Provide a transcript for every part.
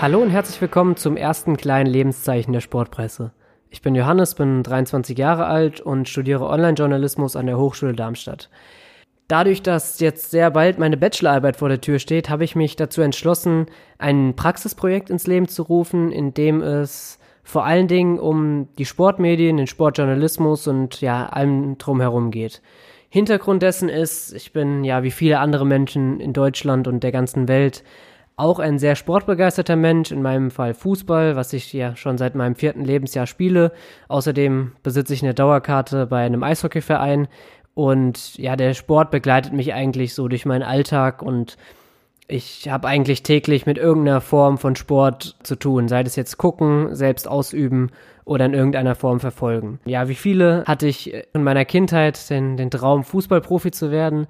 Hallo und herzlich willkommen zum ersten kleinen Lebenszeichen der Sportpresse. Ich bin Johannes, bin 23 Jahre alt und studiere Online-Journalismus an der Hochschule Darmstadt. Dadurch, dass jetzt sehr bald meine Bachelorarbeit vor der Tür steht, habe ich mich dazu entschlossen, ein Praxisprojekt ins Leben zu rufen, in dem es vor allen Dingen um die Sportmedien, den Sportjournalismus und ja, allem drumherum geht. Hintergrund dessen ist, ich bin ja wie viele andere Menschen in Deutschland und der ganzen Welt auch ein sehr sportbegeisterter Mensch, in meinem Fall Fußball, was ich ja schon seit meinem vierten Lebensjahr spiele. Außerdem besitze ich eine Dauerkarte bei einem Eishockeyverein und ja, der Sport begleitet mich eigentlich so durch meinen Alltag und ich habe eigentlich täglich mit irgendeiner Form von Sport zu tun, sei es jetzt gucken, selbst ausüben oder in irgendeiner Form verfolgen. Ja, wie viele hatte ich in meiner Kindheit den, den Traum, Fußballprofi zu werden.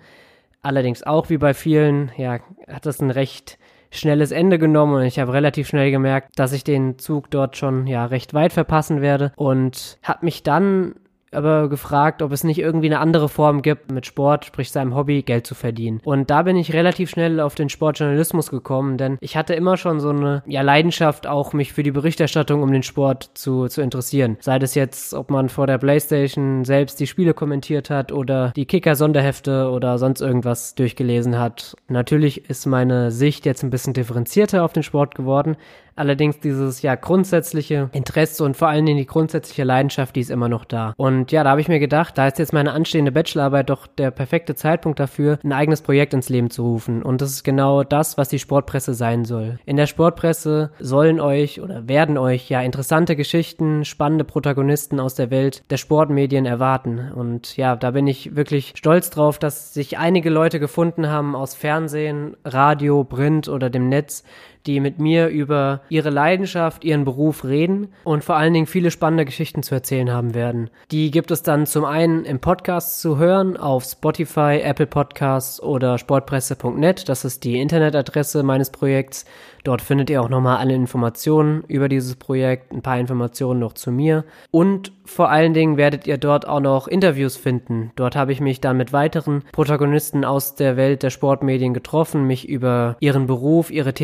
Allerdings auch wie bei vielen, ja, hat das ein recht schnelles Ende genommen und ich habe relativ schnell gemerkt, dass ich den Zug dort schon ja recht weit verpassen werde und habe mich dann aber gefragt, ob es nicht irgendwie eine andere Form gibt, mit Sport, sprich seinem Hobby, Geld zu verdienen. Und da bin ich relativ schnell auf den Sportjournalismus gekommen, denn ich hatte immer schon so eine ja, Leidenschaft, auch mich für die Berichterstattung um den Sport zu, zu interessieren. Sei das jetzt, ob man vor der Playstation selbst die Spiele kommentiert hat oder die Kicker-Sonderhefte oder sonst irgendwas durchgelesen hat. Natürlich ist meine Sicht jetzt ein bisschen differenzierter auf den Sport geworden, Allerdings dieses ja grundsätzliche Interesse und vor allen Dingen die grundsätzliche Leidenschaft, die ist immer noch da. Und ja, da habe ich mir gedacht, da ist jetzt meine anstehende Bachelorarbeit doch der perfekte Zeitpunkt dafür, ein eigenes Projekt ins Leben zu rufen. Und das ist genau das, was die Sportpresse sein soll. In der Sportpresse sollen euch oder werden euch ja interessante Geschichten, spannende Protagonisten aus der Welt der Sportmedien erwarten. Und ja, da bin ich wirklich stolz drauf, dass sich einige Leute gefunden haben aus Fernsehen, Radio, Print oder dem Netz, die mit mir über ihre Leidenschaft, ihren Beruf reden und vor allen Dingen viele spannende Geschichten zu erzählen haben werden. Die gibt es dann zum einen im Podcast zu hören auf Spotify, Apple Podcasts oder sportpresse.net. Das ist die Internetadresse meines Projekts. Dort findet ihr auch nochmal alle Informationen über dieses Projekt, ein paar Informationen noch zu mir. Und vor allen Dingen werdet ihr dort auch noch Interviews finden. Dort habe ich mich dann mit weiteren Protagonisten aus der Welt der Sportmedien getroffen, mich über ihren Beruf, ihre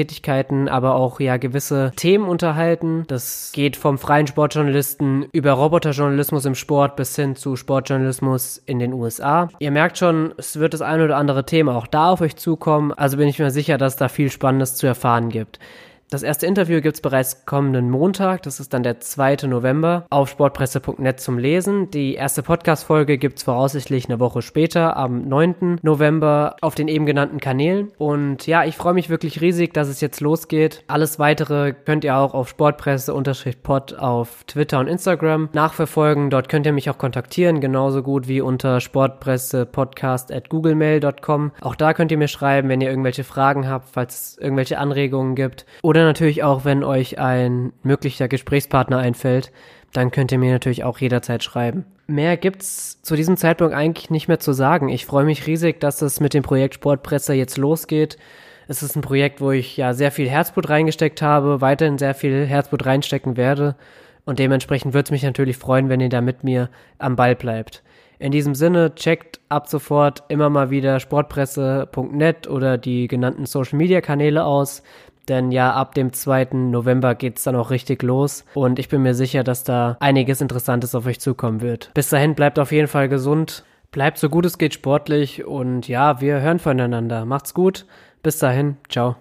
Tätigkeiten, aber auch ja gewisse Themen unterhalten. Das geht vom freien Sportjournalisten über Roboterjournalismus im Sport bis hin zu Sportjournalismus in den USA. Ihr merkt schon, es wird das ein oder andere Thema auch da auf euch zukommen. Also bin ich mir sicher, dass da viel Spannendes zu erfahren gibt. Das erste Interview gibt es bereits kommenden Montag, das ist dann der 2. November, auf sportpresse.net zum Lesen. Die erste Podcast-Folge gibt es voraussichtlich eine Woche später, am 9. November, auf den eben genannten Kanälen. Und ja, ich freue mich wirklich riesig, dass es jetzt losgeht. Alles weitere könnt ihr auch auf Sportpresse-Pod auf Twitter und Instagram nachverfolgen. Dort könnt ihr mich auch kontaktieren, genauso gut wie unter sportpressepodcast at googlemail.com. Auch da könnt ihr mir schreiben, wenn ihr irgendwelche Fragen habt, falls es irgendwelche Anregungen gibt. Oder natürlich auch, wenn euch ein möglicher Gesprächspartner einfällt, dann könnt ihr mir natürlich auch jederzeit schreiben. Mehr gibt's zu diesem Zeitpunkt eigentlich nicht mehr zu sagen. Ich freue mich riesig, dass es mit dem Projekt Sportpresse jetzt losgeht. Es ist ein Projekt, wo ich ja sehr viel Herzblut reingesteckt habe, weiterhin sehr viel Herzblut reinstecken werde. Und dementsprechend würde es mich natürlich freuen, wenn ihr da mit mir am Ball bleibt. In diesem Sinne, checkt ab sofort immer mal wieder sportpresse.net oder die genannten Social Media Kanäle aus. Denn ja, ab dem 2. November geht's dann auch richtig los und ich bin mir sicher, dass da einiges Interessantes auf euch zukommen wird. Bis dahin bleibt auf jeden Fall gesund, bleibt so gut es geht sportlich und ja, wir hören voneinander. Macht's gut. Bis dahin, ciao.